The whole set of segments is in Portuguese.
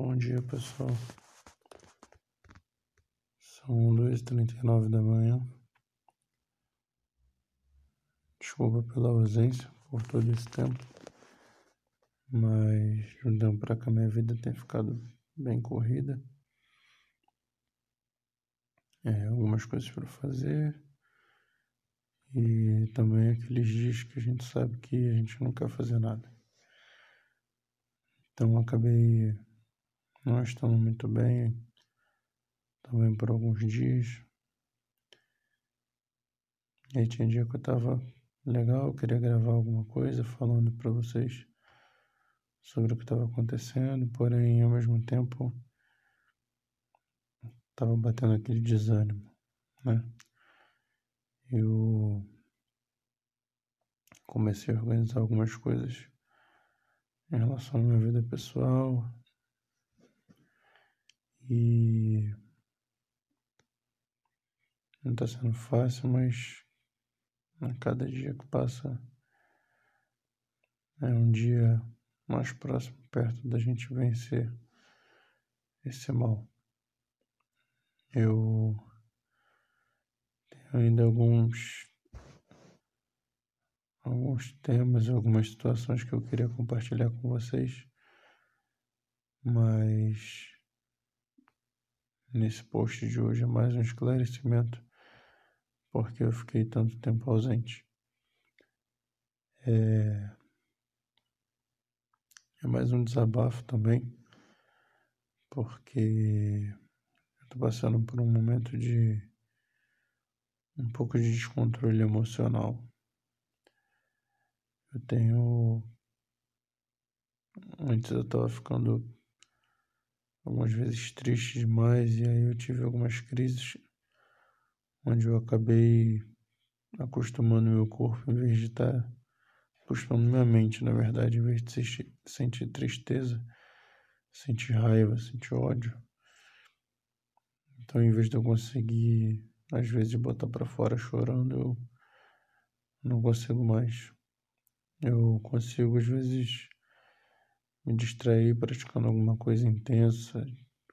Bom dia, pessoal. São duas e trinta e nove da manhã. Desculpa pela ausência por todo esse tempo, mas de um tempo para cá minha vida tem ficado bem corrida. É, algumas coisas para fazer e também aqueles dias que a gente sabe que a gente não quer fazer nada. Então acabei não estando muito bem também por alguns dias. E aí tinha dia que eu tava legal, queria gravar alguma coisa falando para vocês sobre o que estava acontecendo, porém ao mesmo tempo tava batendo aquele desânimo, né? Eu comecei a organizar algumas coisas em relação à minha vida pessoal, e não está sendo fácil, mas a cada dia que passa é um dia mais próximo, perto da gente vencer esse mal. Eu tenho ainda alguns alguns temas, algumas situações que eu queria compartilhar com vocês, mas nesse post de hoje é mais um esclarecimento porque eu fiquei tanto tempo ausente. É, é mais um desabafo também, porque eu estou passando por um momento de um pouco de descontrole emocional. Eu tenho. Antes eu estava ficando algumas vezes triste demais e aí eu tive algumas crises onde eu acabei acostumando meu corpo em vez de estar tá acostumando minha mente, na verdade, em vez de sentir tristeza, sentir raiva, sentir ódio. Então, em vez de eu conseguir às vezes botar para fora chorando, eu não consigo mais. Eu consigo às vezes me distrair praticando alguma coisa intensa,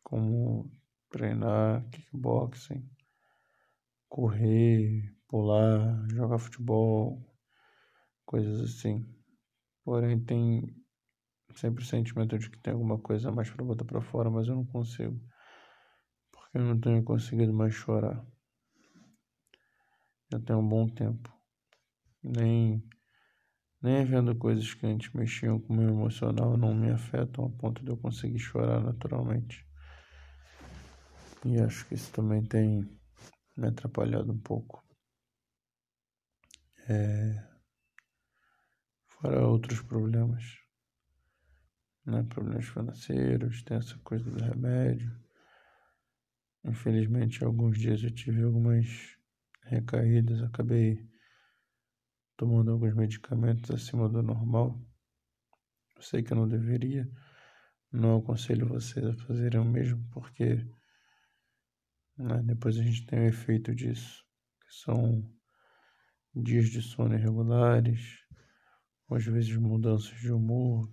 como treinar kickboxing, correr, pular, jogar futebol, coisas assim. Porém, tem sempre o sentimento de que tem alguma coisa mais para botar para fora, mas eu não consigo. Porque eu não tenho conseguido mais chorar. Já tem um bom tempo. Nem nem vendo coisas que antes mexiam com o meu emocional não me afetam a ponto de eu conseguir chorar naturalmente. E acho que isso também tem me atrapalhado um pouco. É... Fora outros problemas, né? problemas financeiros, tem essa coisa do remédio. Infelizmente, alguns dias eu tive algumas recaídas, acabei tomando alguns medicamentos acima do normal. Eu sei que eu não deveria, não aconselho vocês a fazerem o mesmo, porque né, depois a gente tem o efeito disso, que são dias de sono irregulares, às vezes mudanças de humor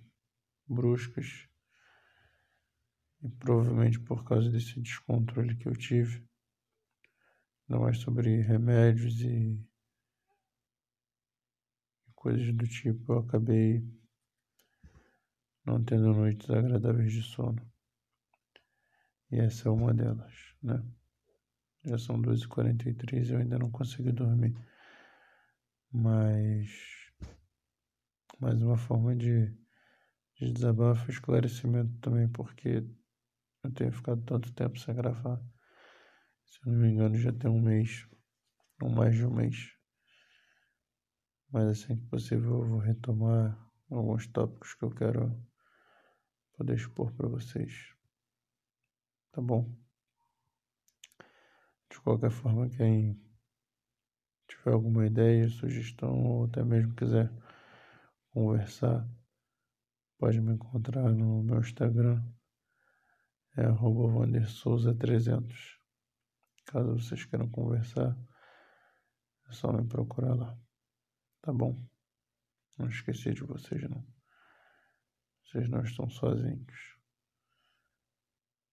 bruscas, e provavelmente por causa desse descontrole que eu tive, não mais sobre remédios e coisas do tipo, eu acabei não tendo noites agradáveis de sono. E essa é uma delas, né? Já são 2h43 e eu ainda não consegui dormir. Mas mais uma forma de, de desabafo e esclarecimento também, porque eu tenho ficado tanto tempo sem gravar. Se eu não me engano, já tem um mês, ou mais de um mês. Mas assim que possível eu vou retomar alguns tópicos que eu quero poder expor para vocês. Tá bom? De qualquer forma, quem tiver alguma ideia, sugestão ou até mesmo quiser conversar, pode me encontrar no meu Instagram, é vandersouza300. Caso vocês queiram conversar, é só me procurar lá. Tá bom. Não esqueci de vocês, não. Vocês não estão sozinhos.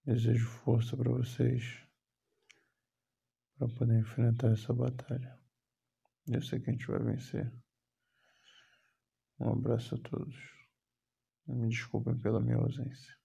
Desejo força para vocês para poder enfrentar essa batalha. Eu sei que a gente vai vencer. Um abraço a todos. Me desculpem pela minha ausência.